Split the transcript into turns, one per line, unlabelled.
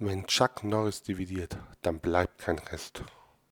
Wenn Chuck Norris dividiert, dann bleibt kein Rest.